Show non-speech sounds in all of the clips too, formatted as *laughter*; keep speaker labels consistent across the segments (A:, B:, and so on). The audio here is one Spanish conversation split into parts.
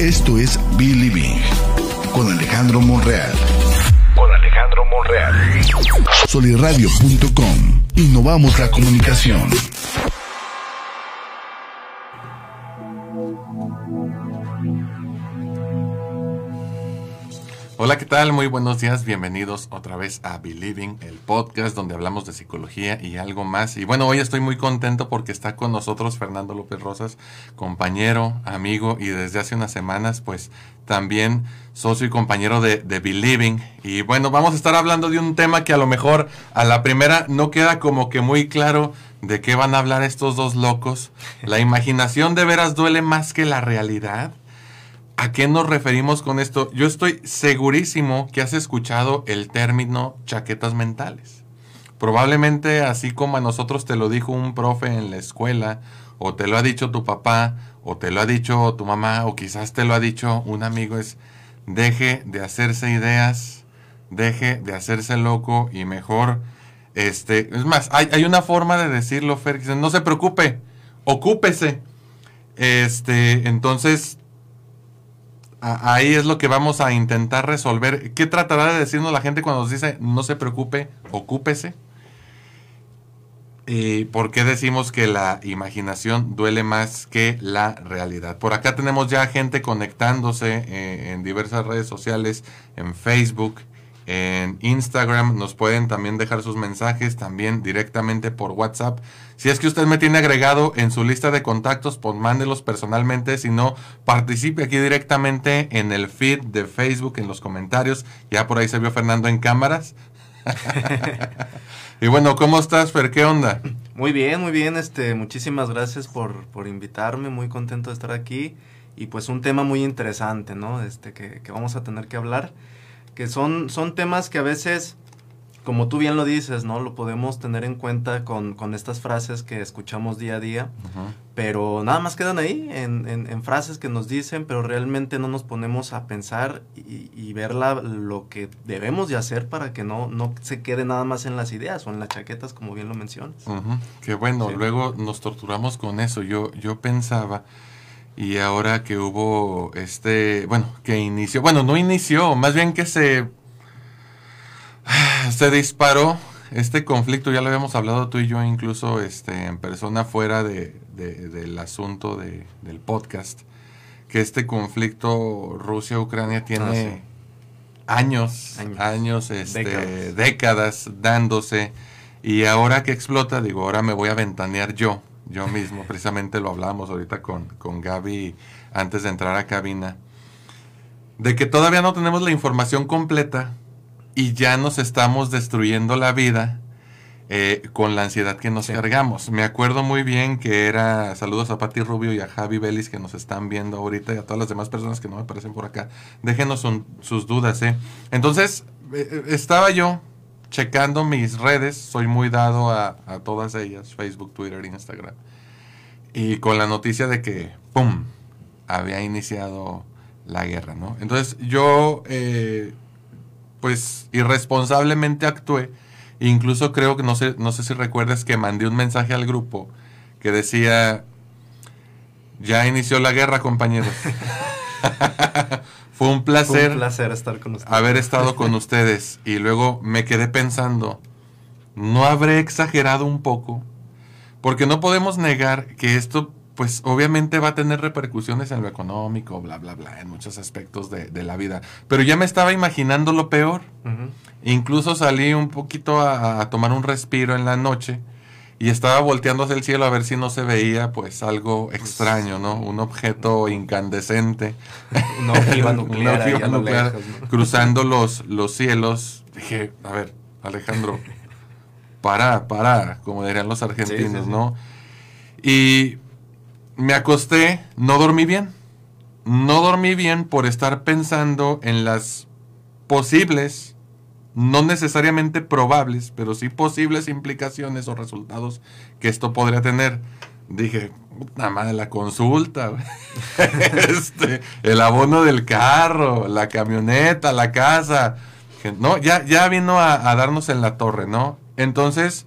A: Esto es Believing con Alejandro Monreal. Con Alejandro Monreal. Soliradio.com. Innovamos la comunicación.
B: Hola, ¿qué tal? Muy buenos días, bienvenidos otra vez a Believing, el podcast donde hablamos de psicología y algo más. Y bueno, hoy estoy muy contento porque está con nosotros Fernando López Rosas, compañero, amigo y desde hace unas semanas pues también socio y compañero de, de Believing. Y bueno, vamos a estar hablando de un tema que a lo mejor a la primera no queda como que muy claro de qué van a hablar estos dos locos. La imaginación de veras duele más que la realidad. ¿A qué nos referimos con esto? Yo estoy segurísimo que has escuchado el término chaquetas mentales. Probablemente así como a nosotros te lo dijo un profe en la escuela, o te lo ha dicho tu papá, o te lo ha dicho tu mamá, o quizás te lo ha dicho un amigo, es deje de hacerse ideas, deje de hacerse loco y mejor, este, es más, hay, hay una forma de decirlo, Fer, no se preocupe, ocúpese. Este, entonces, ahí es lo que vamos a intentar resolver. ¿Qué tratará de decirnos la gente cuando nos dice no se preocupe, ocúpese? ¿Y por qué decimos que la imaginación duele más que la realidad? Por acá tenemos ya gente conectándose eh, en diversas redes sociales, en Facebook, en Instagram. Nos pueden también dejar sus mensajes también directamente por WhatsApp. Si es que usted me tiene agregado en su lista de contactos, pues mándelos personalmente. Si no, participe aquí directamente en el feed de Facebook, en los comentarios. Ya por ahí se vio Fernando en cámaras. *laughs* y bueno, ¿cómo estás, Fer? ¿Qué onda?
C: Muy bien, muy bien. Este, muchísimas gracias por, por invitarme. Muy contento de estar aquí. Y pues un tema muy interesante, ¿no? Este, que, que vamos a tener que hablar que son, son temas que a veces, como tú bien lo dices, ¿no? Lo podemos tener en cuenta con, con estas frases que escuchamos día a día, pero nada más quedan ahí, en, en, frases que nos dicen, pero realmente no nos ponemos a pensar y, y ver lo que debemos de hacer para que no, no se quede nada más en las ideas o en las chaquetas, como bien lo mencionas.
B: Qué bueno, luego nos torturamos con eso. Yo, yo pensaba y ahora que hubo este, bueno, que inició, bueno, no inició, más bien que se, *sighs* se disparó este conflicto, ya lo habíamos hablado tú y yo incluso este, en persona fuera de, del asunto de, del podcast, que este conflicto Rusia-Ucrania tiene ah, años, años, este, décadas. décadas dándose, y ahora que explota, digo, ahora me voy a ventanear yo yo mismo, *laughs* precisamente lo hablábamos ahorita con, con Gaby antes de entrar a cabina, de que todavía no tenemos la información completa y ya nos estamos destruyendo la vida eh, con la ansiedad que nos cargamos. Me acuerdo muy bien que era, saludos a Pati Rubio y a Javi Vélez que nos están viendo ahorita y a todas las demás personas que no me aparecen por acá. Déjenos sus dudas, ¿eh? Entonces, eh, eh, estaba yo checando mis redes, soy muy dado a, todas ellas, Facebook, Twitter, Instagram. Y con la noticia de que, ¡pum!, había iniciado la guerra, ¿no? Entonces yo, eh, pues, irresponsablemente actué. Incluso creo que, no sé, no sé si recuerdas que mandé un mensaje al grupo que decía, ya inició la guerra, compañeros. *laughs* Fue un placer,
C: placer estar con ustedes.
B: haber estado con *laughs* ustedes. Y luego me quedé pensando, ¿no habré exagerado un poco? Porque no podemos negar que esto, pues obviamente va a tener repercusiones en lo económico, bla, bla, bla, en muchos aspectos de, la vida. Pero ya me estaba imaginando lo peor. Incluso salí un poquito a tomar un respiro en la noche y estaba volteando hacia el cielo a ver si no se veía pues algo extraño, ¿no? Un objeto incandescente.
C: Una ojiva nuclear, *laughs*
B: cruzando los, los cielos. Dije, a ver, Alejandro, *laughs* para, para, como dirían los argentinos, ¿no? Y me acosté, no dormí bien. No dormí bien por estar pensando en las posibles no necesariamente probables, pero sí posibles implicaciones o resultados que esto podría tener. Dije, nada más la consulta, *laughs* este, el abono del carro, la camioneta, la casa. No, ya, ya vino a, darnos en la torre, ¿no? Entonces,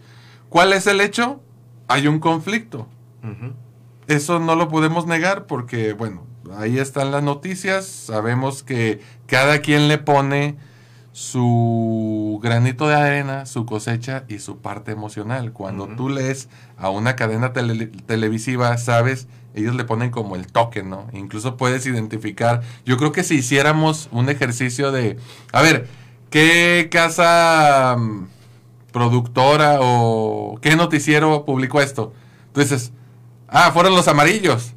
B: ¿cuál es el hecho? Hay un conflicto. Eso no lo podemos negar porque, bueno, ahí están las noticias, sabemos que cada quien le pone su granito de arena, su cosecha y su parte emocional. Cuando tú lees a una cadena tele- televisiva, sabes, ellos le ponen como el toque, ¿no? Incluso puedes identificar. Yo creo que si hiciéramos un ejercicio de, a ver, ¿qué casa mm, productora o qué noticiero publicó esto? Dices, ah, fueron los amarillos.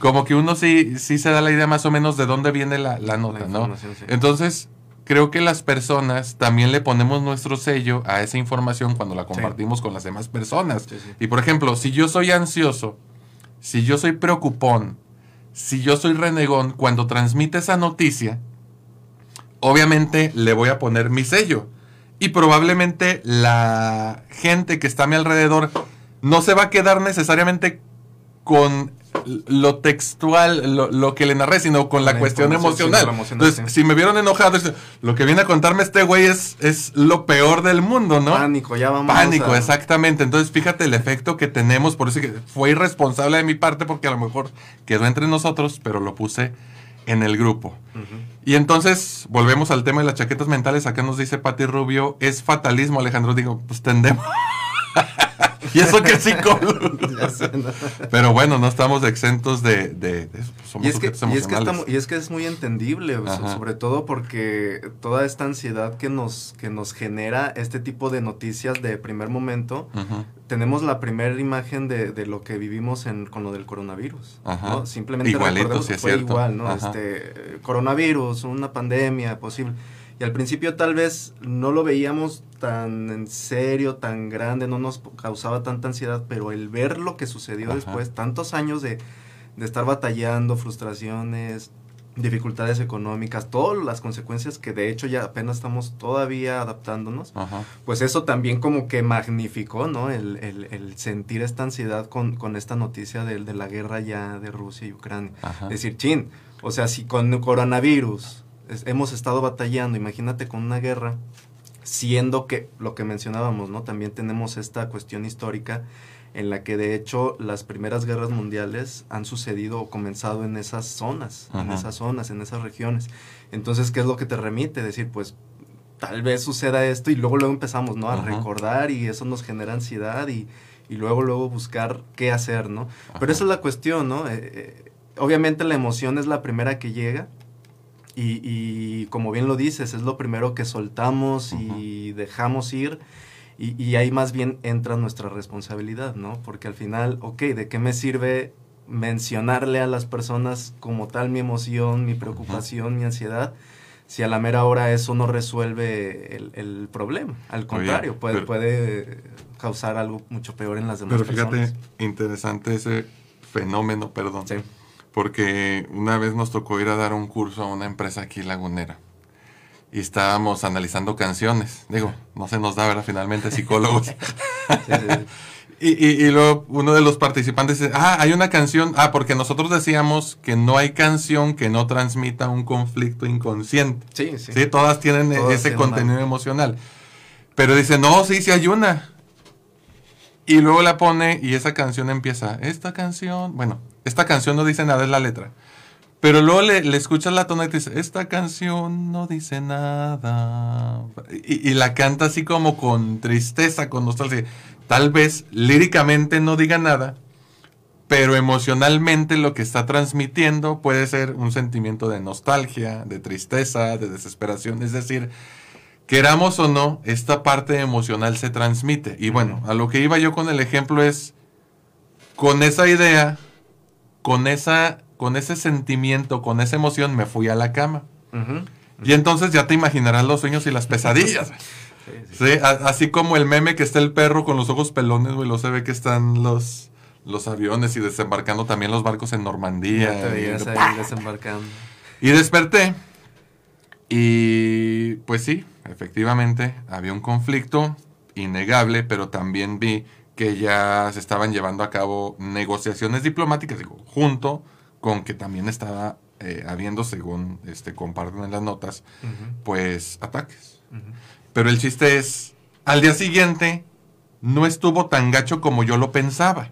B: Como que uno sí, sí se da la idea más o menos de dónde viene la, la nota,
C: La
B: ¿no?
C: sí.
B: Entonces, creo que las personas también le ponemos nuestro sello a esa información cuando la compartimos con las demás personas.
C: Sí, sí.
B: Y por ejemplo, si yo soy ansioso, si yo soy preocupón, si yo soy renegón, cuando transmite esa noticia, obviamente le voy a poner mi sello. Y probablemente la gente que está a mi alrededor no se va a quedar necesariamente con lo textual, lo, lo que le narré, sino con la,
C: La
B: cuestión emocional. Entonces,
C: sí.
B: si me vieron enojado, lo que viene a contarme este güey es, es lo peor del mundo, ¿no?
C: Pánico, ya vamos
B: Pánico,
C: a-
B: exactamente. Entonces, fíjate el efecto que tenemos. Por eso que fue irresponsable de mi parte, porque a lo mejor quedó entre nosotros, pero lo puse en el grupo. Y entonces, volvemos al tema de las chaquetas mentales. Acá nos dice Pati Rubio, es fatalismo, Alejandro. Digo, pues tendemos. *laughs* y eso que es *laughs* psicólogo.
C: Ya sé, ¿no?
B: Pero bueno, no estamos exentos de, de- de eso. Somos
C: Y es, que, y, es que mu- y es que es muy entendible,
B: Ajá.
C: sobre todo porque toda esta ansiedad que nos, que nos genera este tipo de noticias de primer momento, tenemos la primera imagen de, de lo que vivimos en, con lo del coronavirus.
B: Ajá.
C: ¿no? Simplemente
B: Igualito,
C: que
B: es
C: fue
B: cierto.
C: igual, ¿no? Este, eh, coronavirus, una pandemia posible. Y al principio tal vez no lo veíamos tan en serio, tan grande, no nos causaba tanta ansiedad, pero el ver lo que sucedió
B: Ajá.
C: después, tantos años de, de estar batallando, frustraciones, dificultades económicas, todas las consecuencias que de hecho ya apenas estamos todavía adaptándonos,
B: Ajá.
C: pues eso también como que magnificó, ¿no? El, el- el sentir esta ansiedad con, con esta noticia de, de la guerra ya de Rusia y Ucrania.
B: Ajá.
C: Decir, chin, o sea, si con coronavirus es- hemos estado batallando, imagínate con una guerra, siendo que lo que mencionábamos, ¿no? También tenemos esta cuestión histórica en la que de hecho las primeras guerras mundiales han sucedido o comenzado en esas zonas, en esas zonas, en esas regiones. Entonces, ¿qué es lo que te remite? Decir, pues tal vez suceda esto y luego luego empezamos, ¿no? A
B: Ajá.
C: recordar y eso nos genera ansiedad y, y luego luego buscar qué hacer, ¿no? Pero esa es la cuestión, ¿no? Eh, eh, obviamente la emoción es la primera que llega y, y como bien lo dices, es lo primero que soltamos y dejamos ir y, y ahí más bien entra nuestra responsabilidad, ¿no? Porque al final, ok, ¿de qué me sirve mencionarle a las personas como tal mi emoción, mi preocupación, mi ansiedad? Si a la mera hora eso no resuelve el, el problema. Al contrario, puede,
B: pero-
C: puede causar algo mucho peor en las demás
B: Pero fíjate,
C: personas.
B: interesante ese fenómeno, perdón.
C: Sí.
B: Porque una vez nos tocó ir a dar un curso a una empresa aquí lagunera. Y estábamos analizando canciones. Digo, no se nos da, ¿verdad? Finalmente, psicólogos. *laughs*
C: Sí, sí, *laughs* sí.
B: y, y- y luego uno de los participantes dice, ah, hay una canción. Ah, porque nosotros decíamos que no hay canción que no transmita un conflicto inconsciente.
C: Sí, sí.
B: Sí, todas tienen
C: Todas
B: ese
C: tienen
B: contenido emocional. Pero dice, no, sí, sí hay una. Y luego la pone y esa canción empieza, esta canción, bueno, esta canción no dice nada, es la letra. Pero luego le, escuchas la tonalidad y dice, esta canción no dice nada. Y, y la canta así como con tristeza, con nostalgia. Tal vez líricamente no diga nada, pero emocionalmente lo que está transmitiendo puede ser un sentimiento de nostalgia, de tristeza, de desesperación. Es decir, queramos o no, esta parte emocional se transmite. Y bueno, a lo que iba yo con el ejemplo es, con esa idea, con, esa, con ese sentimiento, con esa emoción, me fui a la cama. Y entonces ya te imaginarás los sueños y las pesadillas. *laughs*
C: Sí, sí.
B: Sí, así como el meme que está el perro con los ojos pelones, güey, lo se ve que están los, los aviones y desembarcando también los barcos en Normandía.
C: Ya te veías
B: y,
C: ahí desembarcando.
B: y desperté y pues sí, efectivamente había un conflicto innegable, pero también vi que ya se estaban llevando a cabo negociaciones diplomáticas, digo, junto con que también estaba eh, habiendo, según este, comparten en las notas, pues ataques. Pero el chiste es, al día siguiente no estuvo tan gacho como yo lo pensaba.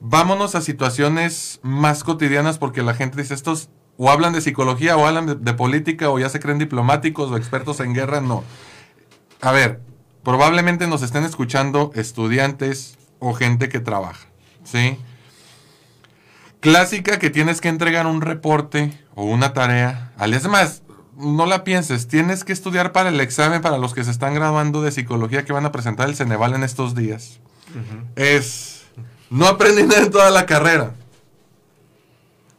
B: Vámonos a situaciones más cotidianas porque la gente dice, estos o hablan de psicología o hablan de, de política o ya se creen diplomáticos o expertos en guerra, no. A ver, probablemente nos estén escuchando estudiantes o gente que trabaja, ¿sí? Clásica que tienes que entregar un reporte o una tarea. Es más, no la pienses, tienes que estudiar para el examen para los que se están graduando de psicología que van a presentar el Ceneval en estos días. Es, no aprendí nada en toda la carrera.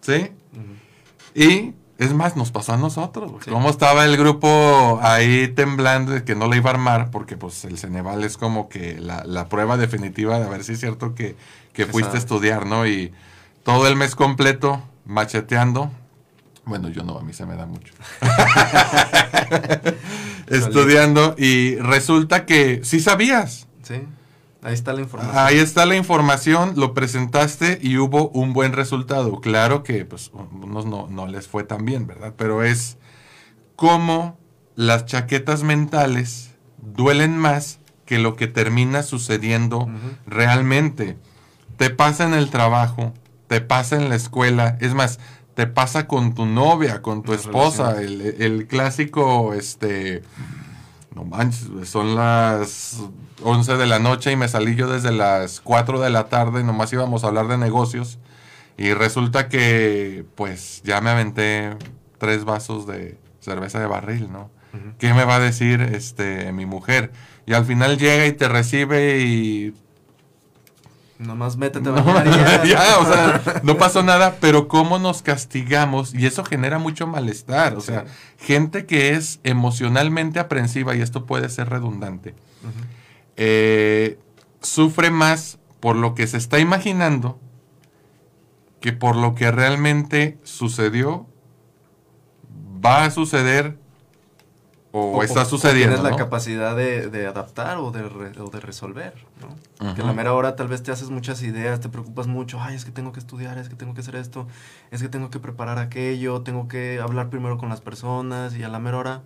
B: ¿Sí? Y es más, nos pasó a nosotros. güey.
C: Sí.
B: ¿Cómo estaba el grupo ahí temblando de que no le iba a armar? Porque pues el Ceneval es como que la, la prueba definitiva de a ver si es cierto que, que fuiste a estudiar, ¿no? Y todo el mes completo macheteando. Bueno, yo no, a mí se me da mucho. *laughs* *laughs* Estudiando y resulta que sí sabías.
C: Sí, ahí está la información.
B: Ahí está la información, lo presentaste y hubo un buen resultado. Claro que pues unos no, no les fue tan bien, ¿verdad? Pero es cómo las chaquetas mentales duelen más que lo que termina sucediendo realmente. Te pasa en el trabajo, te pasa en la escuela, es más, te pasa con tu novia, con tu esposa, el, el clásico, este, no manches, son las 11 de la noche y me salí yo desde las 4 de la tarde, nomás íbamos a hablar de negocios y resulta que pues ya me aventé tres vasos de cerveza de barril, ¿no? ¿Qué me va a decir este mi mujer? Y al final llega y te recibe y
C: Nomás métete a
B: no,
C: bañar y *laughs* ya.
B: ya, o sea, no pasó nada, pero cómo nos castigamos y eso genera mucho malestar, o
C: Sí.
B: sea, gente que es emocionalmente aprensiva y esto puede ser redundante, eh, sufre más por lo que se está imaginando que por lo que realmente sucedió, va a suceder o,
C: O-
B: está
C: o
B: sucediendo.
C: Tienes la capacidad de, de adaptar o de, re- o de resolver, ¿no? Que a la mera hora tal vez te haces muchas ideas, te preocupas mucho, ay, es que tengo que estudiar, es que tengo que hacer esto, es que tengo que preparar aquello, tengo que hablar primero con las personas y a la mera hora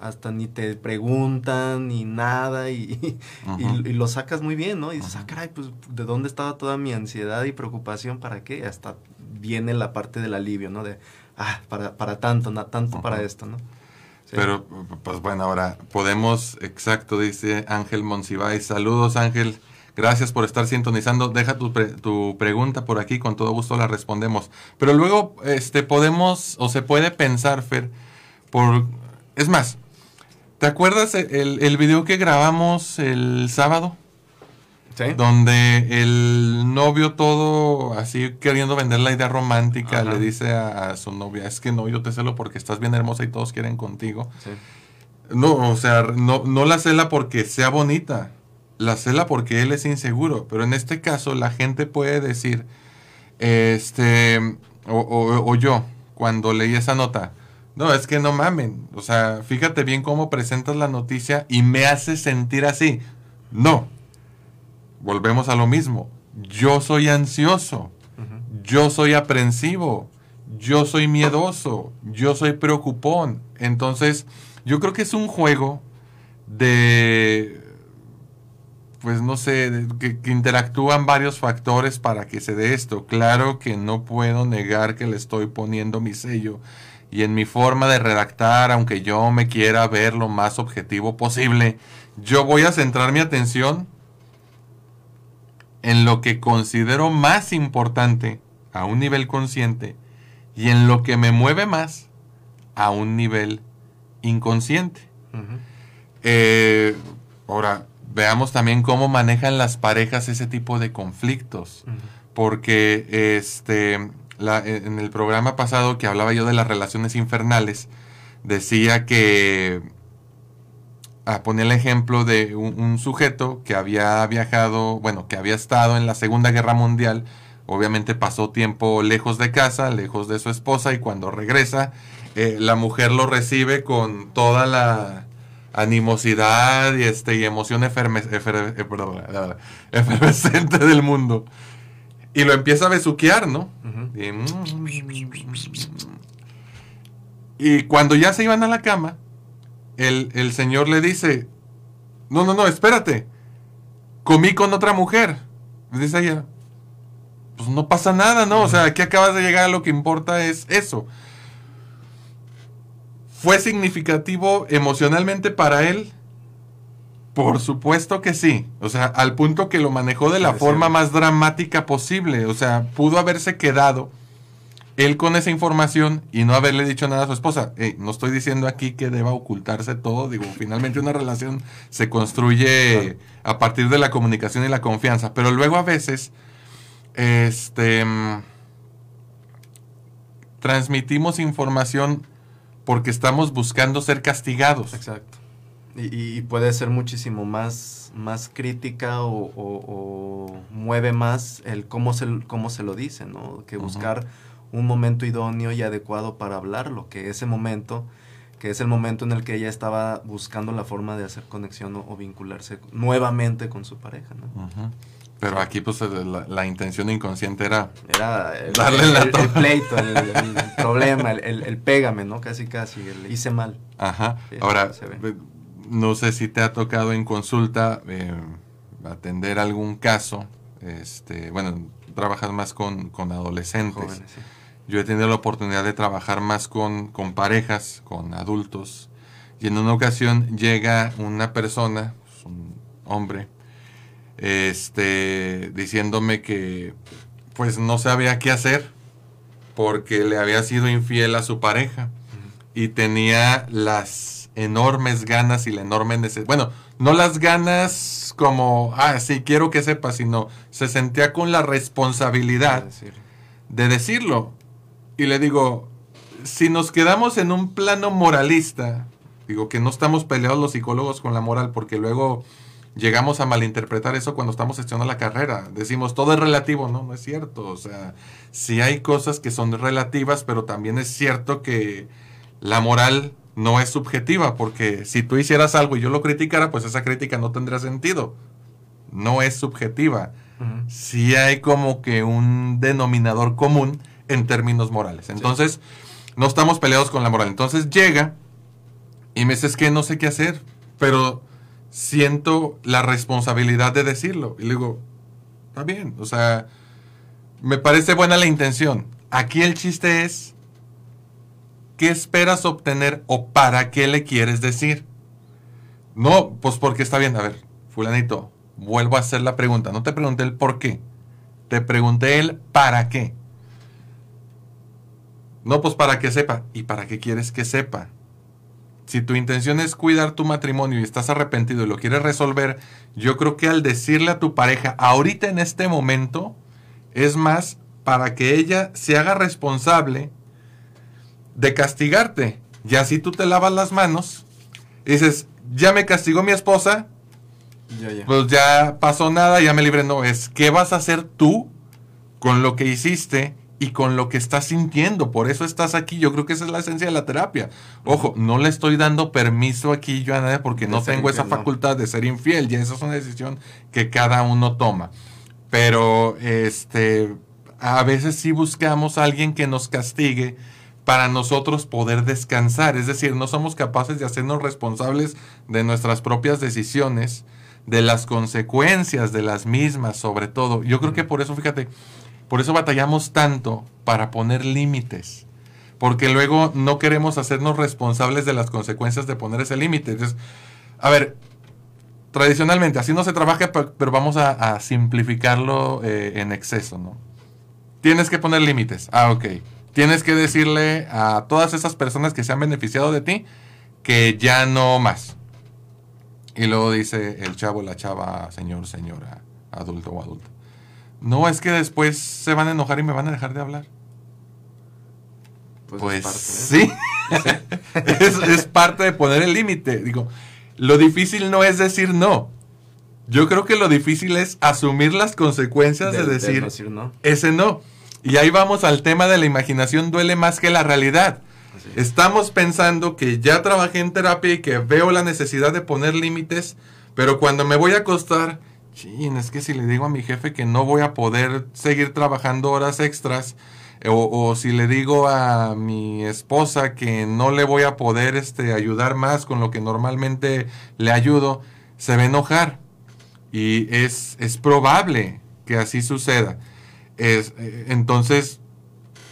C: hasta ni te preguntan ni nada y, *laughs* y- lo sacas muy bien, ¿no? Y dices, ah, caray, pues ¿de dónde estaba toda mi ansiedad y preocupación? ¿Para qué? Hasta viene la parte del alivio, ¿no? De, ah, para, para tanto, na- tanto para esto, ¿no?
B: Pero, pues bueno, ahora podemos, exacto, dice Ángel Monsiváis. Saludos, Ángel. Gracias por estar sintonizando. Deja tu, pre- tu pregunta por aquí, con todo gusto la respondemos. Pero luego, este, podemos, o se puede pensar, Fer, por... Es más, ¿te acuerdas el, el video que grabamos el sábado?
C: ¿Sí?
B: Donde el novio todo así queriendo vender la idea romántica
C: Ajá.
B: le dice a, a su novia, es que no, yo te celo porque estás bien hermosa y todos quieren contigo.
C: Sí.
B: No, o sea, no, no la cela porque sea bonita, la cela porque él es inseguro, pero en este caso la gente puede decir, este, o, o- o yo, cuando leí esa nota, no, es que no mamen, o sea, fíjate bien cómo presentas la noticia y me hace sentir así. No, volvemos a lo mismo, yo soy ansioso, yo soy aprensivo, yo soy miedoso, yo soy preocupón. Entonces, yo creo que es un juego de, pues no sé, de- que, que interactúan varios factores para que se dé esto. Claro que no puedo negar que le estoy poniendo mi sello y en mi forma de redactar, aunque yo me quiera ver lo más objetivo posible, yo voy a centrar mi atención en lo que considero más importante a un nivel consciente y en lo que me mueve más a un nivel inconsciente. Eh, ahora, veamos también cómo manejan las parejas ese tipo de conflictos. Porque este, la- en el programa pasado que hablaba yo de las relaciones infernales, decía que ah, ponía el ejemplo de un, un sujeto que había viajado, bueno, que había estado en la Segunda Guerra Mundial, obviamente pasó tiempo lejos de casa, lejos de su esposa, y cuando regresa, eh, la mujer lo recibe con toda la animosidad y, este, y emoción eferme- efer- eh, efervescente del mundo. Y lo empieza a besuquear, ¿no? Y, y cuando ya se iban a la cama, el, el señor le dice, no, no, no, espérate, comí con otra mujer. Dice ella, pues no pasa nada, ¿no? O sea, aquí acabas de llegar, lo que importa es eso. ¿Fue significativo emocionalmente para él? Por supuesto que sí. O sea, al punto que lo manejó de la forma más dramática posible. O sea, pudo haberse quedado él con esa información y no haberle dicho nada a su esposa. no estoy diciendo aquí que deba ocultarse todo. Digo, finalmente una relación se construye a partir de la comunicación y la confianza. Pero luego a veces, este, transmitimos información porque estamos buscando ser castigados.
C: Exacto. Y, puede ser muchísimo más, más crítica o, mueve más el cómo se, cómo se lo dice, ¿no? Que buscar un momento idóneo y adecuado para hablarlo, que ese momento, que es el momento en el que ella estaba buscando la forma de hacer conexión o, vincularse nuevamente con su pareja, ¿no?
B: Pero aquí, pues, la, intención inconsciente era,
C: era el, darle el, pleito, el, *laughs* problema, el, pégame, ¿no? Casi, casi, el hice mal.
B: Ajá. Ahora, no sé si te ha tocado en consulta eh, atender algún caso. Este, bueno, trabajas más con, adolescentes. Yo he tenido la oportunidad de trabajar más con, con parejas, con adultos. Y en una ocasión llega una persona, pues, un hombre, este, diciéndome que pues no sabía qué hacer porque le había sido infiel a su pareja y tenía las enormes ganas y la enorme necesidad, bueno, no las ganas como, ah, sí, quiero que sepa, sino se sentía con la responsabilidad de decirlo. Y le digo, si nos quedamos en un plano moralista, digo que no estamos peleados los psicólogos con la moral porque luego llegamos a malinterpretar eso cuando estamos gestionando la carrera. Decimos, todo es relativo, no, no es cierto. O sea, sí hay cosas que son relativas, pero también es cierto que la moral no es subjetiva, porque si tú hicieras algo y yo lo criticara, pues esa crítica no tendría sentido. No es subjetiva. Sí hay como que un denominador común en términos morales. Entonces, no estamos peleados con la moral. Entonces llega y me dice, es que no sé qué hacer, pero siento la responsabilidad de decirlo. Y le digo, está bien, o sea, me parece buena la intención. Aquí el chiste es, ¿qué esperas obtener o para qué le quieres decir? No, pues porque está bien, a ver, fulanito, vuelvo a hacer la pregunta. No te pregunté el por qué, te pregunté el para qué. No, pues para que sepa. ¿Y para qué quieres que sepa? si tu intención es cuidar tu matrimonio y estás arrepentido y lo quieres resolver, yo creo que al decirle a tu pareja, ahorita en este momento, es más para que ella se haga responsable de castigarte. Y así tú te lavas las manos y dices, ya me castigó mi esposa, pues ya pasó nada, ya me libré. No, es qué vas a hacer tú con lo que hiciste y con lo que estás sintiendo. Por eso estás aquí. Yo creo que esa es la esencia de la terapia. Ojo, no le estoy dando permiso aquí yo a nadie porque no tengo esa facultad de ser infiel. Y esa es una decisión que cada uno toma. Pero este a veces sí buscamos a alguien que nos castigue para nosotros poder descansar. Es decir, no somos capaces de hacernos responsables de nuestras propias decisiones, de las consecuencias de las mismas, sobre todo. Yo creo que por eso, fíjate, por eso batallamos tanto para poner límites. Porque luego no queremos hacernos responsables de las consecuencias de poner ese límite. a ver, tradicionalmente así no se trabaja, pero vamos a, simplificarlo eh, en exceso, ¿no? Tienes que poner límites. Ah, ok. Tienes que decirle a todas esas personas que se han beneficiado de ti que ya no más. Y luego dice el chavo, la chava, señor, señora, adulto o adulta. No, es que después se van a enojar y me van a dejar de hablar. Pues, pues sí, *laughs* es, parte de poner el límite. Digo, lo difícil no es decir no. Yo creo que lo difícil es asumir las consecuencias de, decir, ese no. Y ahí vamos al tema de la imaginación duele más que la realidad. Estamos pensando que ya trabajé en terapia y que veo la necesidad de poner límites, pero cuando me voy a acostar es que si le digo a mi jefe que no voy a poder seguir trabajando horas extras, o, si le digo a mi esposa que no le voy a poder este, ayudar más con lo que normalmente le ayudo, se va a enojar. Y es, es probable que así suceda. Es, eh, entonces,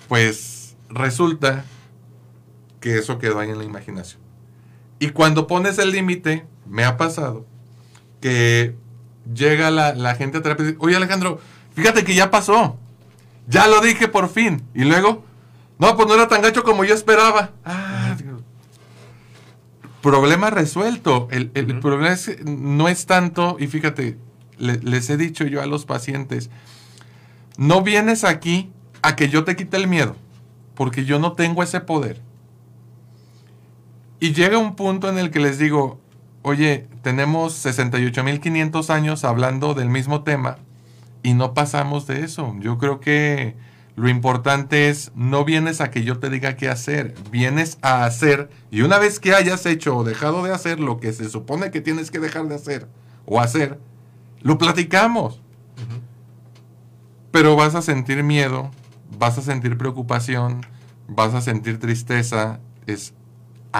B: pues resulta que eso quedó ahí en la imaginación. Y cuando pones el límite, me ha pasado que llega la, la gente a terapia y dice, oye Alejandro, fíjate que ya pasó. Ya lo dije por fin. Y luego, no, pues no era tan gacho como yo esperaba. Ah, problema resuelto. El, el problema es, que no es tanto, y fíjate, le- les he dicho yo a los pacientes, no vienes aquí a que yo te quite el miedo, porque yo no tengo ese poder. Y llega un punto en el que les digo, oye, tenemos 68.500 años hablando del mismo tema y no pasamos de eso. Yo creo que lo importante es, no vienes a que yo te diga qué hacer, vienes a hacer y una vez que hayas hecho o dejado de hacer lo que se supone que tienes que dejar de hacer o hacer, lo platicamos. Pero vas a sentir miedo, vas a sentir preocupación, vas a sentir tristeza. Es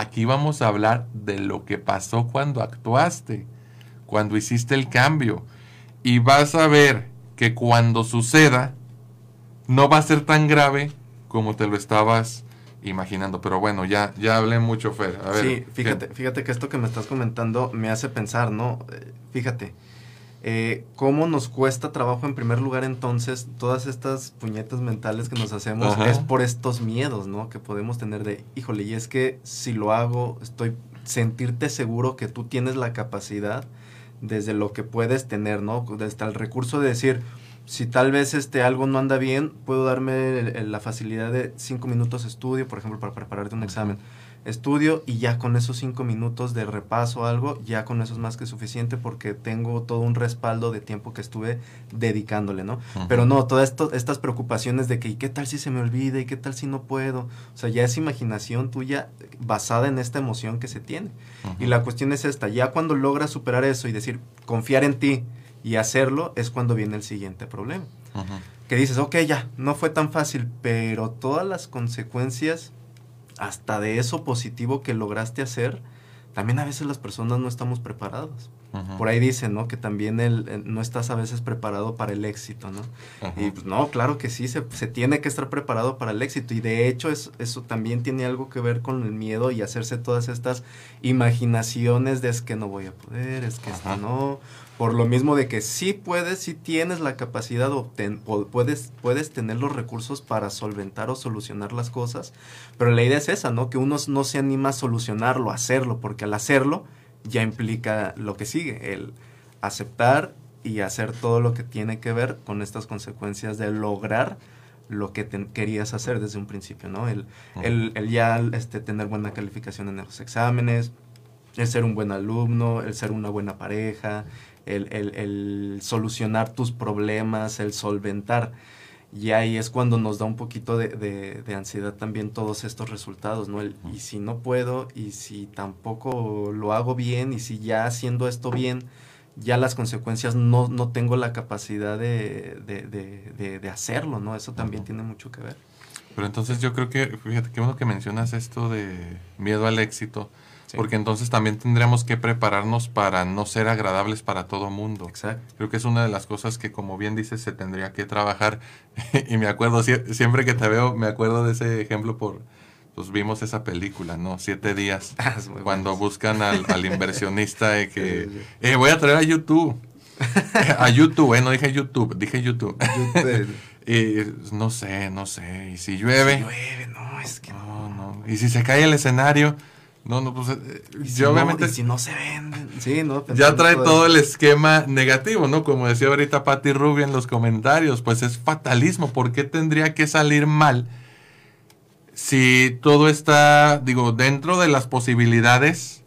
B: aquí vamos a hablar de lo que pasó cuando actuaste, cuando hiciste el cambio. Y vas a ver que cuando suceda, no va a ser tan grave como te lo estabas imaginando. Pero bueno, ya, ya hablé mucho, Fer. A ver,
C: sí, fíjate, fíjate que esto que me estás comentando me hace pensar, ¿no? Eh, fíjate, eh, cómo nos cuesta trabajo en primer lugar entonces todas estas puñetas mentales que nos hacemos
B: Ajá.
C: es por estos miedos, ¿no? Que podemos tener de, híjole, y es que si lo hago, estoy sentirte seguro que tú tienes la capacidad desde lo que puedes tener, ¿no? Desde el recurso de decir, si tal vez este algo no anda bien, puedo darme el- el- la facilidad de cinco minutos de estudio, por ejemplo, para prepararte un examen. Estudio y ya con esos cinco minutos de repaso o algo, ya con eso es más que suficiente porque tengo todo un respaldo de tiempo que estuve dedicándole, ¿no? Pero no, todas esto- estas preocupaciones de que, ¿y qué tal si se me olvida? ¿Y qué tal si no puedo? O sea, ya es imaginación tuya basada en esta emoción que se tiene. Y la cuestión es esta, ya cuando logras superar eso y decir, confiar en ti y hacerlo, es cuando viene el siguiente problema. Que dices, ok, ya, no fue tan fácil, pero todas las consecuencias, hasta de eso positivo que lograste hacer, también a veces las personas no estamos preparadas. Por ahí dicen, ¿no? Que también el, el- no estás a veces preparado para el éxito, ¿no? Y pues no, claro que sí, se, se tiene que estar preparado para el éxito. Y de hecho es- eso también tiene algo que ver con el miedo y hacerse todas estas imaginaciones de es que no voy a poder, es que esto no. Por lo mismo de que sí puedes, sí tienes la capacidad, o ten- o puedes, puedes tener los recursos para solventar o solucionar las cosas. Pero la idea es esa, ¿no? Que uno no se anima a solucionarlo, a hacerlo, porque al hacerlo ya implica lo que sigue, el aceptar y hacer todo lo que tiene que ver con estas consecuencias de lograr lo que te- querías hacer desde un principio, ¿no? El, el, el ya este, tener buena calificación en los exámenes, el ser un buen alumno, el ser una buena pareja, el- el solucionar tus problemas, el solventar. Y ahí es cuando nos da un poquito de, de- de ansiedad también todos estos resultados, ¿no? El, y si no puedo, y si tampoco lo hago bien, y si ya haciendo esto bien, ya las consecuencias no, no tengo la capacidad de, de, hacerlo, ¿no? Eso también tiene mucho que ver.
B: Pero entonces yo creo que, fíjate, qué bueno que mencionas esto de miedo al éxito,
C: Sí.
B: porque entonces también tendríamos que prepararnos para no ser agradables para todo mundo.
C: Exacto.
B: Creo que es una de las cosas que, como bien dices, se tendría que trabajar. *laughs* y me acuerdo, sie- siempre que te veo, me acuerdo de ese ejemplo por, pues vimos esa película, ¿no? Siete días, *laughs*
C: muy
B: cuando buscan al, al *laughs* inversionista de que, eh, voy a traer a YouTube. a YouTube, eh, no dije YouTube, dije YouTube. y no sé, no sé, y si llueve,
C: Si llueve, no, es que
B: no, no, y si se cae el escenario, no, no, pues eh,
C: si
B: yo
C: no-
B: obviamente
C: y si no se venden. Sí, ¿no?
B: ya trae todo el esquema negativo, ¿no? Como decía ahorita Patti Rubio en los comentarios, pues es fatalismo. ¿Por qué tendría que salir mal si todo está, digo, dentro de las posibilidades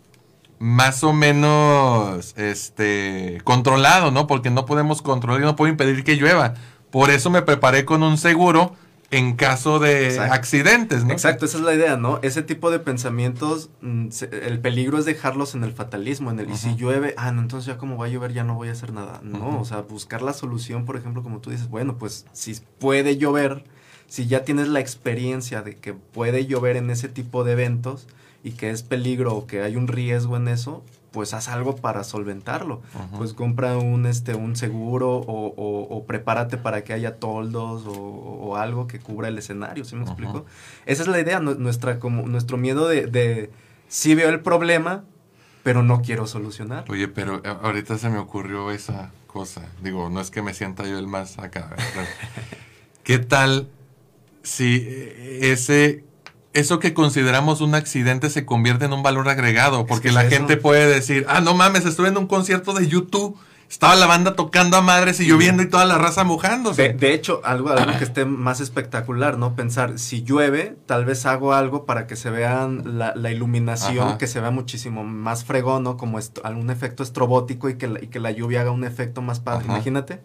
B: más o menos este controlado, ¿no? Porque no podemos controlar y no puedo impedir que llueva. Por eso me preparé con un seguro en caso de
C: Exacto.
B: accidentes, ¿no?
C: Exacto, esa es la idea, ¿no? Ese tipo de pensamientos, mm, el peligro es dejarlos en el fatalismo, en el, y si llueve, ah, no, entonces ya como va a llover ya no voy a hacer nada. No, o sea, buscar la solución, por ejemplo, como tú dices, bueno, pues si puede llover, si ya tienes la experiencia de que puede llover en ese tipo de eventos y que es peligro o que hay un riesgo en eso, pues haz algo para solventarlo. Pues compra un, este, un seguro o, prepárate para que haya toldos o, algo que cubra el escenario, ¿sí me explico? Esa es la idea, nuestra, como, nuestro miedo de, de sí veo el problema, pero no quiero solucionar.
B: Oye, pero eh, ahorita se me ocurrió esa cosa. Digo, no es que me sienta yo el más acá. *laughs* ¿Qué tal si eh, ese eso que consideramos un accidente se convierte en un valor agregado? Porque la gente puede decir, ah, no mames, estuve en un concierto de YouTube estaba la banda tocando a madres y lloviendo y toda la raza mojándose.
C: De, hecho, algo, algo que esté más espectacular, ¿no? Pensar, si llueve, tal vez hago algo para que se vean la, iluminación, que se vea muchísimo más fregón, ¿no? Como algún efecto estrobótico y que, la, y que la lluvia haga un efecto más padre. Imagínate.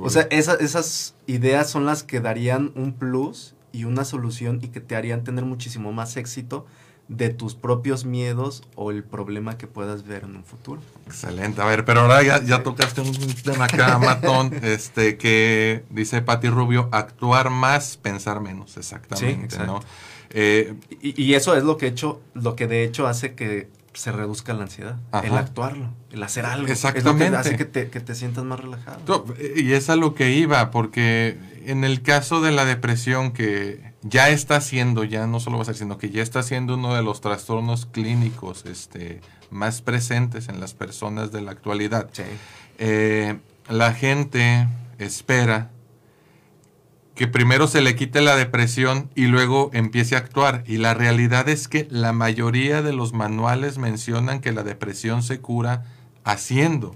C: O sea, esas ideas son las que darían un plus y una solución y que te harían tener muchísimo más éxito de tus propios miedos o el problema que puedas ver en un futuro.
B: Excelente. A ver, pero ahora ya, ya tocaste un tema acá, *laughs* Matón, este, que dice Pati Rubio, actuar más, pensar menos, exactamente, ¿no?
C: Eh, y, eso es lo que hecho, lo que de hecho hace que se reduzca la ansiedad, el actuarlo, el hacer algo.
B: Exactamente.
C: Es hace que te, que te sientas más relajado.
B: Y es a lo que iba, porque en el caso de la depresión que ya está siendo, ya no solo va a ser, sino que ya está siendo uno de los trastornos clínicos este, más presentes en las personas de la actualidad. Eh, la gente espera que primero se le quite la depresión y luego empiece a actuar. Y la realidad es que la mayoría de los manuales mencionan que la depresión se cura haciendo.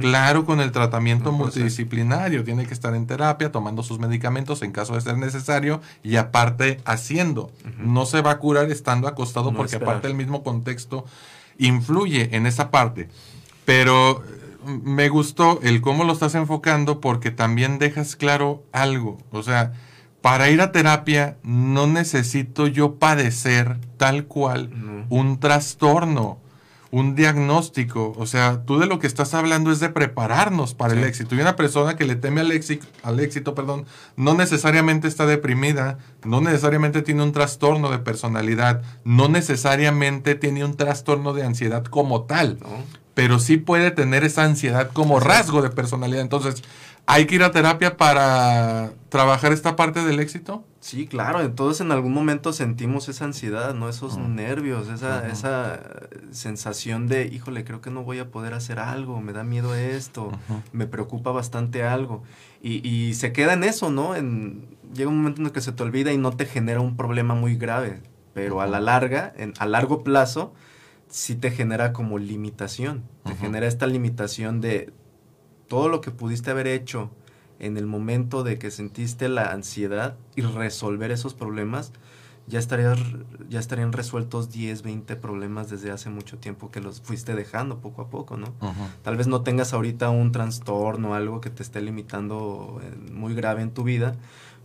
B: Claro, con el tratamiento multidisciplinario, tiene que estar en terapia, tomando sus medicamentos en caso de ser necesario y aparte haciendo. No se va a curar estando acostado porque aparte el mismo contexto influye en esa parte. Pero eh, me gustó el cómo lo estás enfocando porque también dejas claro algo. O sea, para ir a terapia no necesito yo padecer tal cual un trastorno un diagnóstico. O sea, tú de lo que estás hablando es de prepararnos para el éxito. Y una persona que le teme al éxito, al éxito, perdón, no necesariamente está deprimida, no necesariamente tiene un trastorno de personalidad, no necesariamente tiene un trastorno de ansiedad como tal, pero sí puede tener esa ansiedad como rasgo de personalidad. Entonces, ¿hay que ir a terapia para trabajar esta parte del éxito?
C: Sí, claro, entonces en algún momento sentimos esa ansiedad, ¿no? Esos nervios, esa, esa sensación de, híjole, creo que no voy a poder hacer algo, me da miedo esto, me preocupa bastante algo. Y, y, se queda en eso, ¿no? En, llega un momento en el que se te olvida y no te genera un problema muy grave, pero a la larga, en, a largo plazo, sí te genera como limitación, te genera esta limitación de todo lo que pudiste haber hecho en el momento de que sentiste la ansiedad y resolver esos problemas, ya, estarías, ya estarían resueltos 10, 20 problemas desde hace mucho tiempo que los fuiste dejando poco a poco, ¿no? Tal vez no tengas ahorita un trastorno, algo que te esté limitando eh, muy grave en tu vida,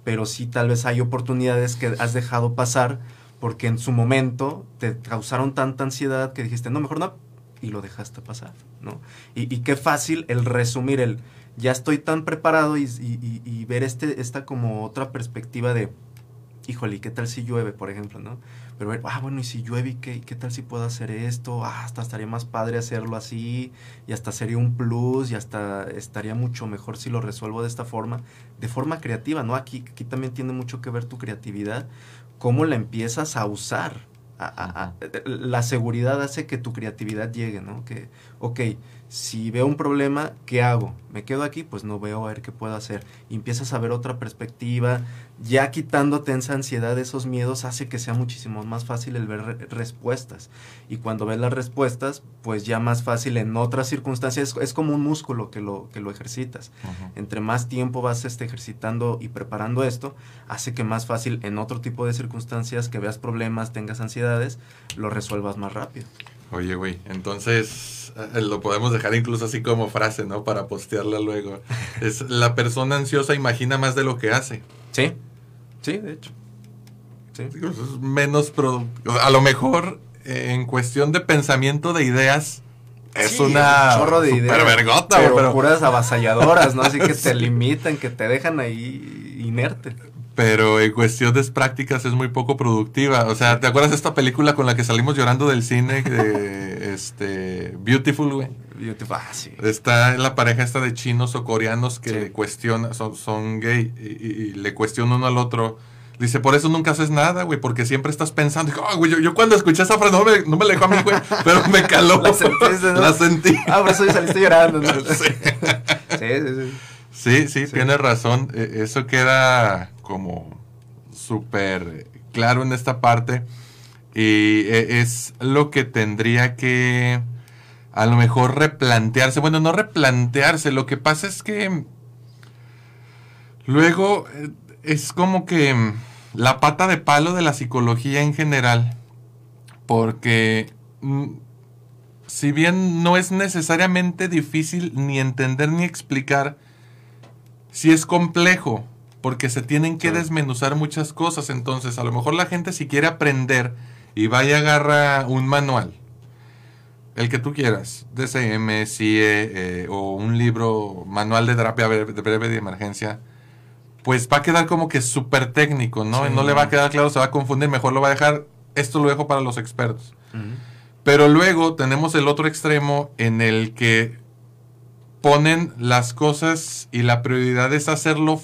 C: pero sí tal vez hay oportunidades que has dejado pasar porque en su momento te causaron tanta ansiedad que dijiste, no, mejor no, y lo dejaste pasar, ¿no? Y, y qué fácil el resumir el ya estoy tan preparado y, ver este, esta como otra perspectiva de, híjole, ¿qué tal si llueve, por ejemplo, no? Pero ver, ah, bueno, y si llueve, ¿qué, qué tal si puedo hacer esto? Ah, hasta estaría más padre hacerlo así, y hasta sería un plus, y hasta estaría mucho mejor si lo resuelvo de esta forma, de forma creativa, ¿no? Aquí, aquí también tiene mucho que ver tu creatividad, cómo la empiezas a usar. La seguridad hace que tu creatividad llegue, ¿no? Que, ok, si veo un problema, ¿qué hago? ¿Me quedo aquí? Pues no veo a ver qué puedo hacer. Y empiezas a ver otra perspectiva, ya quitándote esa ansiedad, esos miedos, hace que sea muchísimo más fácil el ver respuestas. Y cuando ves las respuestas, pues ya más fácil en otras circunstancias, es, como un músculo que lo, que lo ejercitas. Entre más tiempo vas este, ejercitando y preparando esto, hace que más fácil en otro tipo de circunstancias que veas problemas, tengas ansiedades, lo resuelvas más rápido.
B: Oye, güey, entonces eh, lo podemos dejar incluso así como frase, ¿no? Para postearla luego. *laughs* Es la persona ansiosa imagina más de lo que hace.
C: Sí, sí, de hecho. Sí.
B: menos A lo mejor eh, en cuestión de pensamiento de ideas es una
C: chorro de
B: ideas,
C: vergota, pero, puras avasalladoras, ¿no? Así que *laughs* te limitan, que te dejan ahí inerte.
B: pero en cuestiones prácticas es muy poco productiva. O sea, ¿te acuerdas de esta película con la que salimos llorando del cine? De, este, Beautiful, güey.
C: Beautiful, ah, sí.
B: Está la pareja esta de chinos o coreanos que le cuestionan, son, son gay, y, y, le cuestionan uno al otro. Dice, por eso nunca haces nada, güey, porque siempre estás pensando. Oh, güey, yo, yo, cuando escuché esa frase no me, no me la dejó a mí, güey, *laughs* pero me caló.
C: la, sentiste, ¿no?
B: la sentí.
C: Ah, por eso saliste llorando. ¿no? *laughs*
B: sí.
C: sí, sí, sí.
B: Sí, sí, sí, tienes razón. Eso queda como súper claro en esta parte. Y e, es lo que tendría que a lo mejor replantearse. Bueno, no replantearse. Lo que pasa es que luego eh, es como que la pata de palo de la psicología en general. Porque mm, si bien no es necesariamente difícil ni entender ni explicar, si es complejo, porque se tienen que desmenuzar muchas cosas. Entonces, a lo mejor la gente si quiere aprender y vaya a agarrar un manual, el que tú quieras, DCM, CIE eh, o un libro, manual de terapia breve, de breve de emergencia, pues va a quedar como que súper técnico, ¿no? Sí. Y no le va a quedar claro, se va a confundir, mejor lo va a dejar, esto lo dejo para los expertos. Uh -huh. Pero luego tenemos el otro extremo en el que ponen las cosas y la prioridad es hacerlo,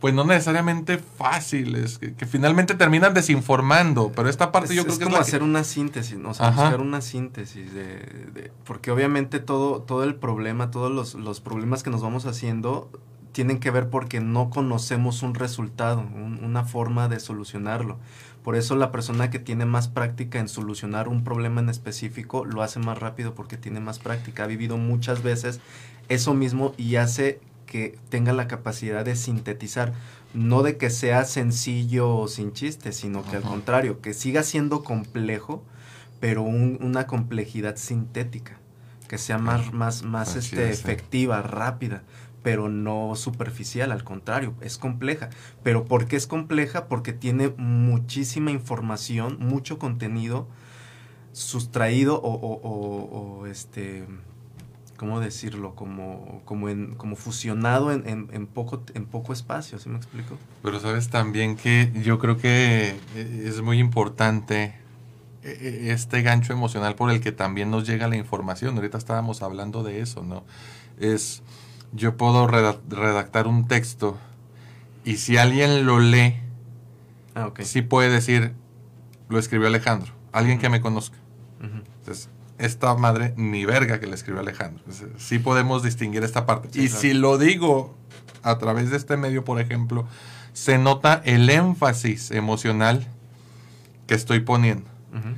B: pues no necesariamente fáciles, que, que, finalmente terminan desinformando, pero esta parte
C: es,
B: yo creo
C: es
B: que
C: como
B: es
C: hacer
B: que...
C: una síntesis, ¿no? o sea, Ajá. buscar una síntesis de, de, porque obviamente todo, todo el problema, todos los, los problemas que nos vamos haciendo tienen que ver porque no conocemos un resultado, un, una forma de solucionarlo. Por eso la persona que tiene más práctica en solucionar un problema en específico lo hace más rápido porque tiene más práctica. Ha vivido muchas veces eso mismo y hace que tenga la capacidad de sintetizar. No de que sea sencillo o sin chiste, sino que al contrario, que siga siendo complejo, pero un, una complejidad sintética, que sea más, más, más este, es, efectiva, rápida pero no superficial, al contrario, es compleja. ¿Pero por qué es compleja? Porque tiene muchísima información, mucho contenido sustraído o, o, o, o este, ¿cómo decirlo? Como, como, en, como fusionado en, en, en, poco, en poco espacio, ¿sí me explico?
B: Pero sabes también que yo creo que es muy importante este gancho emocional por el que también nos llega la información. Ahorita estábamos hablando de eso, ¿no? Es yo puedo redactar un texto y si alguien lo lee,
C: ah, okay.
B: sí puede decir, lo escribió Alejandro, alguien uh -huh. que me conozca. Uh -huh. Entonces, esta madre ni verga que le escribió Alejandro. Sí podemos distinguir esta parte. Sí, y claro. si lo digo a través de este medio, por ejemplo, se nota el énfasis emocional que estoy poniendo. Uh -huh.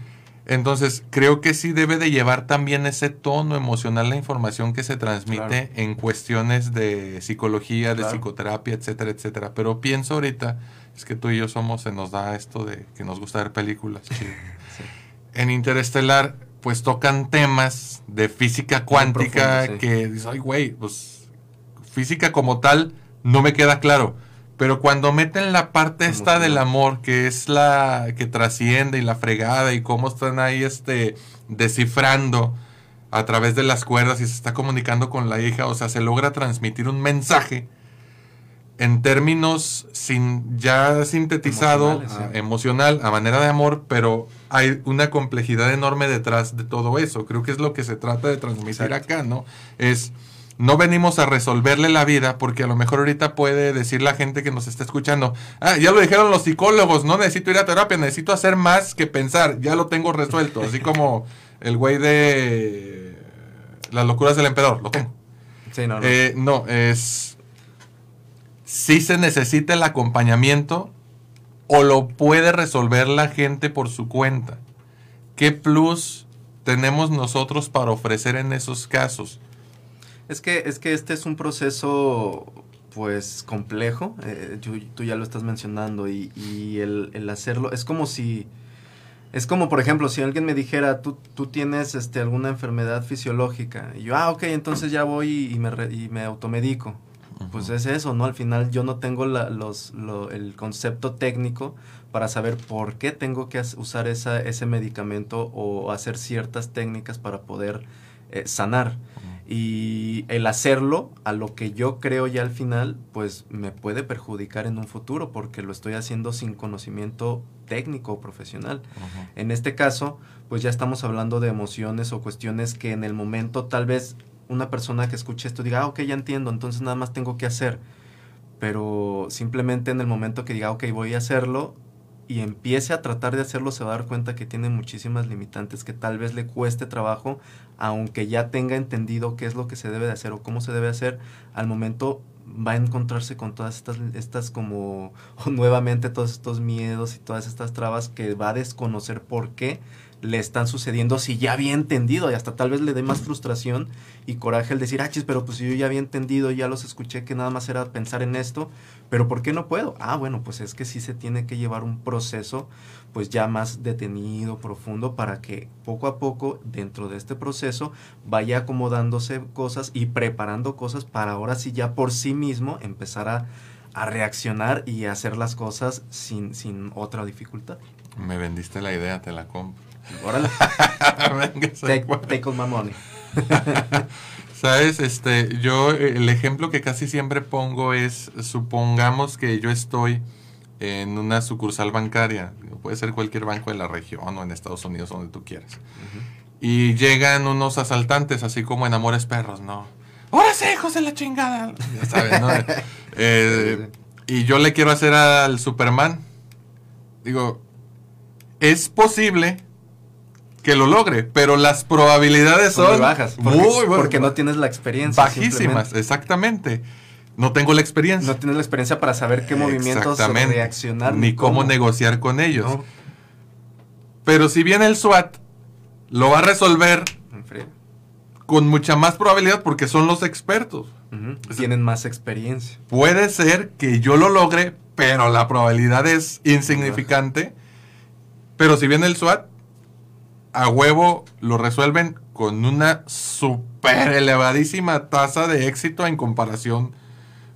B: Entonces, creo que sí debe de llevar también ese tono emocional la información que se transmite claro. en cuestiones de psicología, de psicoterapia, etcétera, etcétera. Pero pienso ahorita, es que tú y yo somos, se nos da esto de que nos gusta ver películas. sí. En Interestelar, pues tocan temas de física cuántica profundo, sí. que dices, ay, güey, pues física como tal no me queda claro pero cuando meten la parte esta del amor, que es la que trasciende y la fregada y cómo están ahí este descifrando a través de las cuerdas y se está comunicando con la hija, o sea, se logra transmitir un mensaje en términos sin ya sintetizado, emocional, sí. emocional, a manera de amor, pero hay una complejidad enorme detrás de todo eso. Creo que es lo que se trata de transmitir Exacto. acá, ¿no? Es no venimos a resolverle la vida, porque a lo mejor ahorita puede decir la gente que nos está escuchando, ah, ya lo dijeron los psicólogos, no necesito ir a terapia, necesito hacer más que pensar, ya lo tengo resuelto, así *laughs* como el güey de las locuras del emperador, lo tengo.
C: Sí, no, no.
B: Eh, no, es, sí se necesita el acompañamiento o lo puede resolver la gente por su cuenta. ¿Qué plus tenemos nosotros para ofrecer en esos casos?
C: Es que, es que este es un proceso pues complejo, eh, tú, ya lo estás mencionando, y, el, hacerlo, es como si, es como por ejemplo, si alguien me dijera, tú, tú tienes este, alguna enfermedad fisiológica, y yo, ah, ok, entonces ya voy y me, y me automedico. Pues es eso, ¿no? Al final yo no tengo la, los, lo, el concepto técnico para saber por qué tengo que usar esa, ese medicamento o hacer ciertas técnicas para poder eh, sanar. Y el hacerlo a lo que yo creo ya al final, pues me puede perjudicar en un futuro porque lo estoy haciendo sin conocimiento técnico o profesional. En este caso, pues ya estamos hablando de emociones o cuestiones que en el momento tal vez una persona que escuche esto diga, ah, ok, ya entiendo, entonces nada más tengo que hacer. Pero simplemente en el momento que diga, ok, voy a hacerlo, y empiece a tratar de hacerlo, se va a dar cuenta que tiene muchísimas limitantes, que tal vez le cueste trabajo, aunque ya tenga entendido qué es lo que se debe de hacer o cómo se debe hacer, al momento va a encontrarse con todas estas, estas como, *laughs* nuevamente todos estos miedos y todas estas trabas que va a desconocer por qué le están sucediendo si ya había entendido y hasta tal vez le dé más frustración y coraje el decir, ah, chis, pero pues yo ya había entendido, ya los escuché que nada más era pensar en esto, pero ¿por qué no puedo? Ah, bueno, pues es que sí se tiene que llevar un proceso pues ya más detenido, profundo, para que poco a poco dentro de este proceso vaya acomodándose cosas y preparando cosas para ahora sí ya por sí mismo empezar a, a reaccionar y hacer las cosas sin, sin otra dificultad.
B: Me vendiste la idea, te la compro.
C: Órale. take, take all my money.
B: Sabes, este, yo el ejemplo que casi siempre pongo es, supongamos que yo estoy en una sucursal bancaria, puede ser cualquier banco de la región o en Estados Unidos, donde tú quieras. Y llegan unos asaltantes, así como en Amores Perros, ¿no? ¡Ahora sí, hijos de la chingada! Ya sabes, ¿no? *laughs* Eh, y yo le quiero hacer al Superman. Digo, es posible que lo logre, pero las probabilidades son,
C: muy bajas. Porque, muy, porque no tienes la experiencia.
B: Bajísimas, exactamente. No tengo la experiencia.
C: No tienes la experiencia para saber qué movimientos reaccionar.
B: Ni, cómo. negociar con ellos. Pero si bien el SWAT lo va a resolver con mucha más probabilidad porque son los expertos.
C: Tienen más experiencia.
B: Puede ser que yo lo logre, pero la probabilidad es insignificante. Pero si viene el SWAT, a huevo lo resuelven con una super elevadísima tasa de éxito en comparación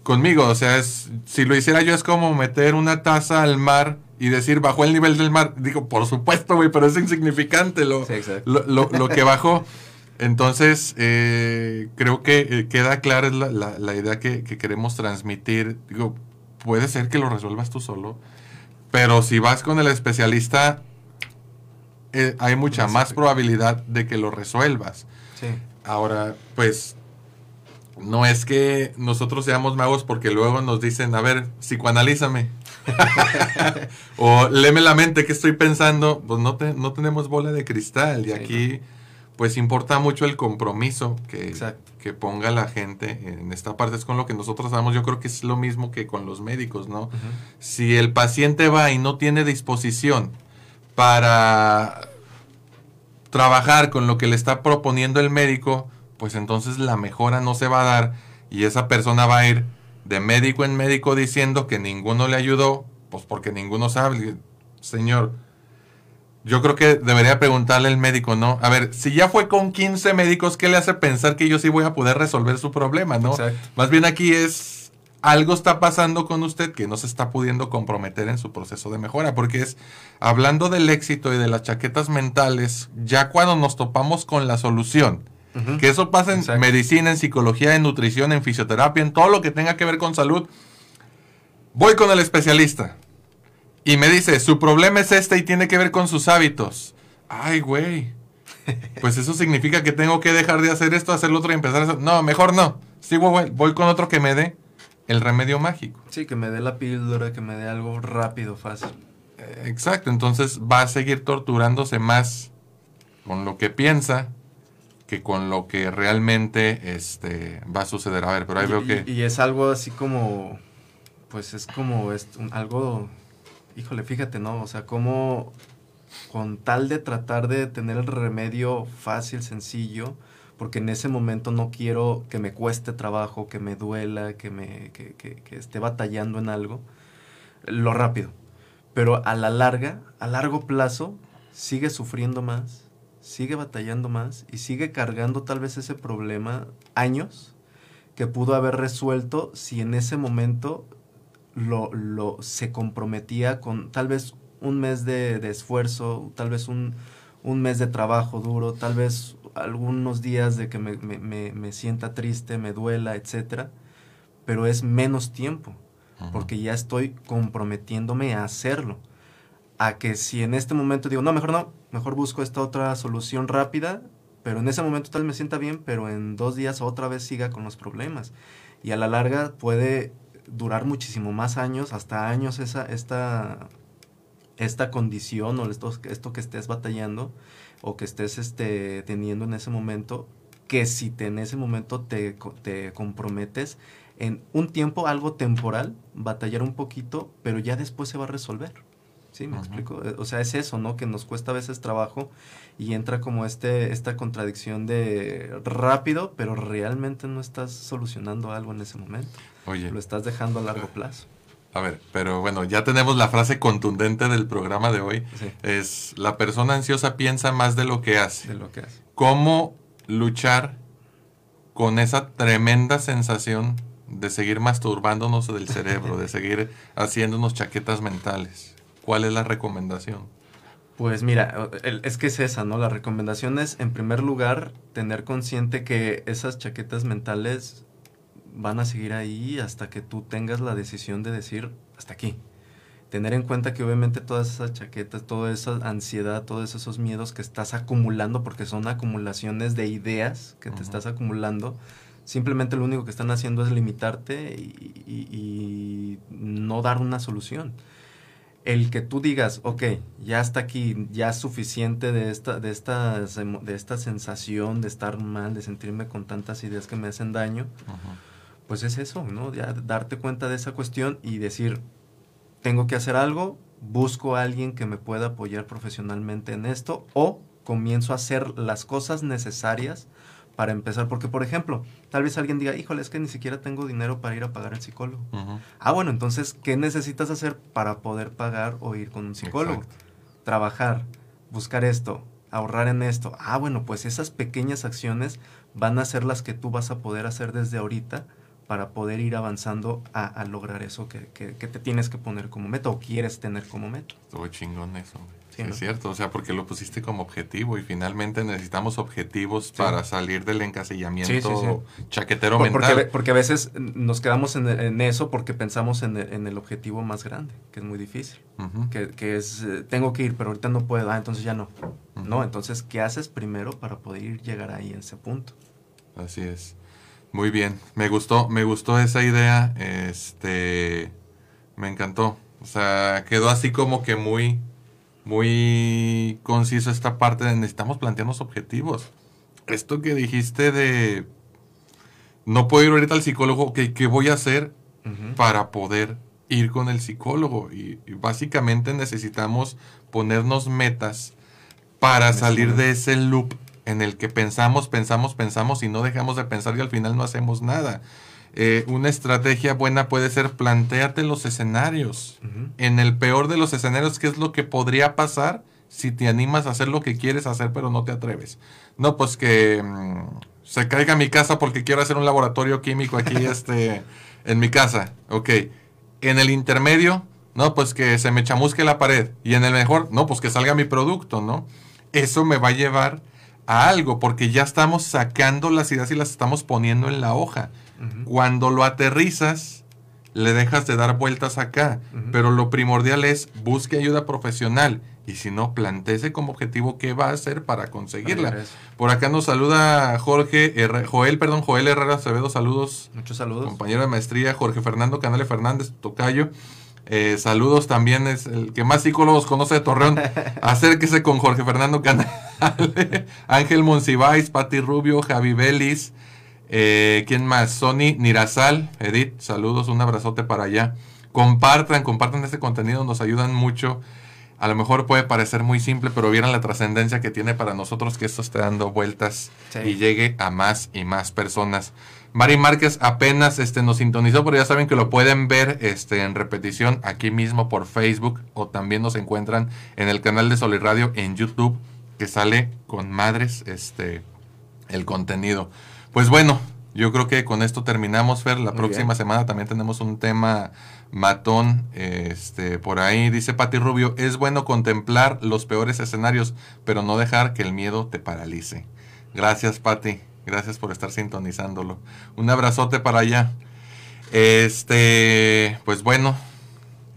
B: conmigo. O sea, es, si lo hiciera yo es como meter una taza al mar y decir bajó el nivel del mar. Digo, por supuesto, güey, pero es insignificante lo, lo, que bajó. Entonces, eh, creo que eh, queda clara la, la, idea que, que, queremos transmitir. Digo, puede ser que lo resuelvas tú solo, pero si vas con el especialista, eh, hay mucha más probabilidad de que lo resuelvas. Ahora, pues, no es que nosotros seamos magos porque luego nos dicen, a ver, psicoanalízame. *laughs* o léeme la mente, ¿qué estoy pensando? Pues no, no tenemos bola de cristal y aquí pues importa mucho el compromiso que, que ponga la gente en esta parte. Es con lo que nosotros damos. Yo creo que es lo mismo que con los médicos, ¿no? Si el paciente va y no tiene disposición para trabajar con lo que le está proponiendo el médico, pues entonces la mejora no se va a dar y esa persona va a ir de médico en médico diciendo que ninguno le ayudó, pues porque ninguno sabe. Señor, yo creo que debería preguntarle al médico, ¿no? A ver, si ya fue con 15 médicos, ¿qué le hace pensar que yo sí voy a poder resolver su problema, no? Más bien aquí es algo está pasando con usted que no se está pudiendo comprometer en su proceso de mejora, porque es hablando del éxito y de las chaquetas mentales, ya cuando nos topamos con la solución, que eso pasa en medicina, en psicología, en nutrición, en fisioterapia, en todo lo que tenga que ver con salud, voy con el especialista y me dice, su problema es este y tiene que ver con sus hábitos. Ay, güey. *laughs* Pues eso significa que tengo que dejar de hacer esto, hacer lo otro y empezar a hacer... No, mejor no. Sigo, voy con otro que me dé el remedio mágico.
C: Sí, que me dé la píldora, que me dé algo rápido, fácil.
B: Eh, exacto, entonces va a seguir torturándose más con lo que piensa que con lo que realmente este, va a suceder. A ver, pero ahí veo que...
C: Y es algo así como, pues es como es algo, híjole, fíjate, ¿no? O sea, como con tal de tratar de tener el remedio fácil, sencillo, porque en ese momento no quiero que me cueste trabajo, que me duela, que, me, que, esté batallando en algo, lo rápido. Pero a la larga, a largo plazo, sigue sufriendo más, sigue batallando más y sigue cargando tal vez ese problema años que pudo haber resuelto si en ese momento lo, lo se comprometía con tal vez un mes de, de esfuerzo, tal vez un, un mes de trabajo duro, tal vez algunos días de que me, me, me, sienta triste, me duela, etcétera, pero es menos tiempo, porque ya estoy comprometiéndome a hacerlo. A que si en este momento digo, no, mejor no, mejor busco esta otra solución rápida, pero en ese momento tal me sienta bien, pero en dos días otra vez siga con los problemas. Y a la larga puede durar muchísimo más años, hasta años esa, esta, esta condición o esto, esto que estés batallando o que estés este, teniendo en ese momento, que si te, en ese momento te, te comprometes en un tiempo, algo temporal, batallar un poquito, pero ya después se va a resolver. ¿Sí? ¿Me explico? Eh, o sea, es eso, ¿no? Que nos cuesta a veces trabajo y entra como este, esta contradicción de rápido, pero realmente no estás solucionando algo en ese momento. Oye. Lo estás dejando a largo plazo.
B: A ver, pero bueno, ya tenemos la frase contundente del programa de hoy. Es la persona ansiosa piensa más de lo que hace.
C: De lo que hace.
B: ¿Cómo luchar con esa tremenda sensación de seguir masturbándonos del cerebro, de *laughs* seguir haciéndonos chaquetas mentales? ¿Cuál es la recomendación?
C: Pues mira, es que es esa, ¿no? La recomendación es, en primer lugar, tener consciente que esas chaquetas mentales van a seguir ahí hasta que tú tengas la decisión de decir hasta aquí. Tener en cuenta que obviamente todas esas chaquetas, toda esa ansiedad, todos esos miedos que estás acumulando, porque son acumulaciones de ideas que te estás acumulando, simplemente lo único que están haciendo es limitarte y, no dar una solución. El que tú digas, ok, ya está aquí, ya es suficiente de esta, de, esta, de esta sensación de estar mal, de sentirme con tantas ideas que me hacen daño pues es eso, ¿no? Ya darte cuenta de esa cuestión y decir, tengo que hacer algo, busco a alguien que me pueda apoyar profesionalmente en esto o comienzo a hacer las cosas necesarias para empezar. Porque, por ejemplo, tal vez alguien diga, híjole, es que ni siquiera tengo dinero para ir a pagar al psicólogo. Ah, bueno, entonces, ¿qué necesitas hacer para poder pagar o ir con un psicólogo? Trabajar, buscar esto, ahorrar en esto. Ah, bueno, pues esas pequeñas acciones van a ser las que tú vas a poder hacer desde ahorita para poder ir avanzando a, lograr eso que, te tienes que poner como meta o quieres tener como meta.
B: Estuvo chingón eso. Es cierto, o sea, porque lo pusiste como objetivo y finalmente necesitamos objetivos para salir del encasillamiento chaquetero
C: mental. Porque, a veces nos quedamos en, eso porque pensamos en el, objetivo más grande, que es muy difícil, que, es, eh, tengo que ir, pero ahorita no puedo, ah, entonces ya no. No, entonces, ¿qué haces primero para poder llegar ahí a ese punto?
B: Así es. Muy bien, me gustó, me gustó esa idea, este, me encantó. O sea, quedó así como que muy, muy conciso esta parte de necesitamos plantearnos objetivos. Esto que dijiste de no puedo ir ahorita al psicólogo, ¿qué, voy a hacer para poder ir con el psicólogo? Y, básicamente necesitamos ponernos metas para salir de ese loop en el que pensamos, pensamos, pensamos y no dejamos de pensar y al final no hacemos nada. Eh, una estrategia buena puede ser plantearte los escenarios. En el peor de los escenarios, ¿qué es lo que podría pasar si te animas a hacer lo que quieres hacer pero no te atreves? No, pues que mm, se caiga mi casa porque quiero hacer un laboratorio químico aquí *laughs* este, en mi casa. Ok. En el intermedio, no, pues que se me chamusque la pared. Y en el mejor, no, pues que salga mi producto, ¿no? Eso me va a llevar a algo, porque ya estamos sacando las ideas y las estamos poniendo en la hoja. Cuando lo aterrizas, le dejas de dar vueltas acá, pero lo primordial es busque ayuda profesional y si no, planteese como objetivo qué va a hacer para conseguirla. Por acá nos saluda Jorge, Joel, perdón, Joel Herrera Acevedo, saludos.
C: Muchos saludos.
B: Compañero de maestría, Jorge Fernando Canale Fernández, Tocayo. Eh, saludos también, es el que más psicólogos conoce de Torreón. *laughs* Acérquese con Jorge Fernando *laughs* Ángel Monsiváis, Pati Rubio, Javi Belis. Eh, ¿Quién más? Sony Nirazal, Edith, saludos, un abrazote para allá. Compartan, compartan este contenido, nos ayudan mucho. A lo mejor puede parecer muy simple, pero vieran la trascendencia que tiene para nosotros que esto esté dando vueltas y llegue a más y más personas. Mari Márquez apenas este, nos sintonizó, pero ya saben que lo pueden ver este, en repetición aquí mismo por Facebook o también nos encuentran en el canal de Sol Radio en YouTube, que sale con madres este, el contenido. Pues bueno, Yo creo que con esto terminamos, Fer. La
C: Muy
B: próxima
C: bien.
B: semana también tenemos un tema matón. Este, por ahí dice Pati Rubio, es bueno contemplar los peores escenarios, pero no dejar que el miedo te paralice. Gracias, Pati. Gracias por estar sintonizándolo. Un abrazote para allá. Este, pues bueno,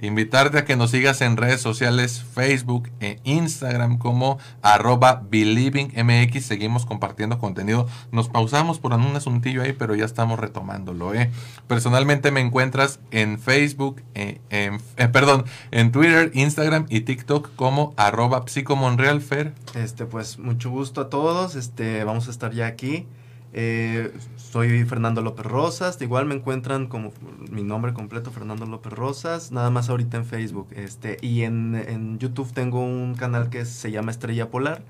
B: invitarte a que nos sigas en redes sociales, Facebook e Instagram como arroba believingmx. Seguimos compartiendo contenido. Nos pausamos por un asuntillo ahí, pero ya estamos retomándolo. ¿eh? Personalmente me encuentras en Facebook, eh, en- eh, perdón, en Twitter, Instagram y TikTok como arroba psicomonrealfer.
C: Este, pues mucho gusto a todos. Este, vamos a estar ya aquí. Eh, soy Fernando López Rosas. Igual me encuentran como mi nombre completo, Fernando López Rosas. Nada más ahorita en Facebook. Este, y en, en YouTube tengo un canal que se llama Estrella Polar,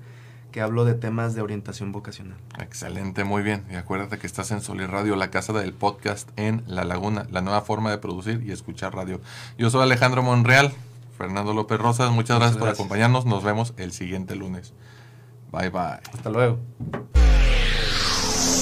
C: que hablo de temas de orientación vocacional.
B: Excelente, muy bien. Y acuérdate que estás en Sol y Radio, la casa del podcast en La Laguna, la nueva forma de producir y escuchar radio. Yo soy Alejandro Monreal, Fernando López Rosas, muchas gracias por acompañarnos. Nos vemos el siguiente lunes. Bye bye.
C: Hasta luego.